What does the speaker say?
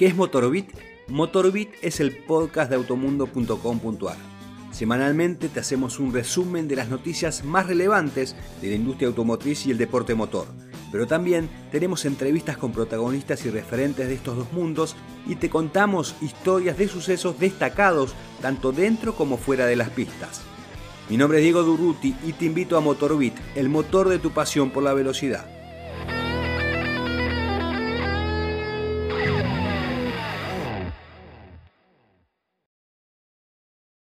¿Qué es Motorbit? Motorbit es el podcast de automundo.com.ar. Semanalmente te hacemos un resumen de las noticias más relevantes de la industria automotriz y el deporte motor. Pero también tenemos entrevistas con protagonistas y referentes de estos dos mundos y te contamos historias de sucesos destacados tanto dentro como fuera de las pistas. Mi nombre es Diego Durruti y te invito a Motorbit, el motor de tu pasión por la velocidad.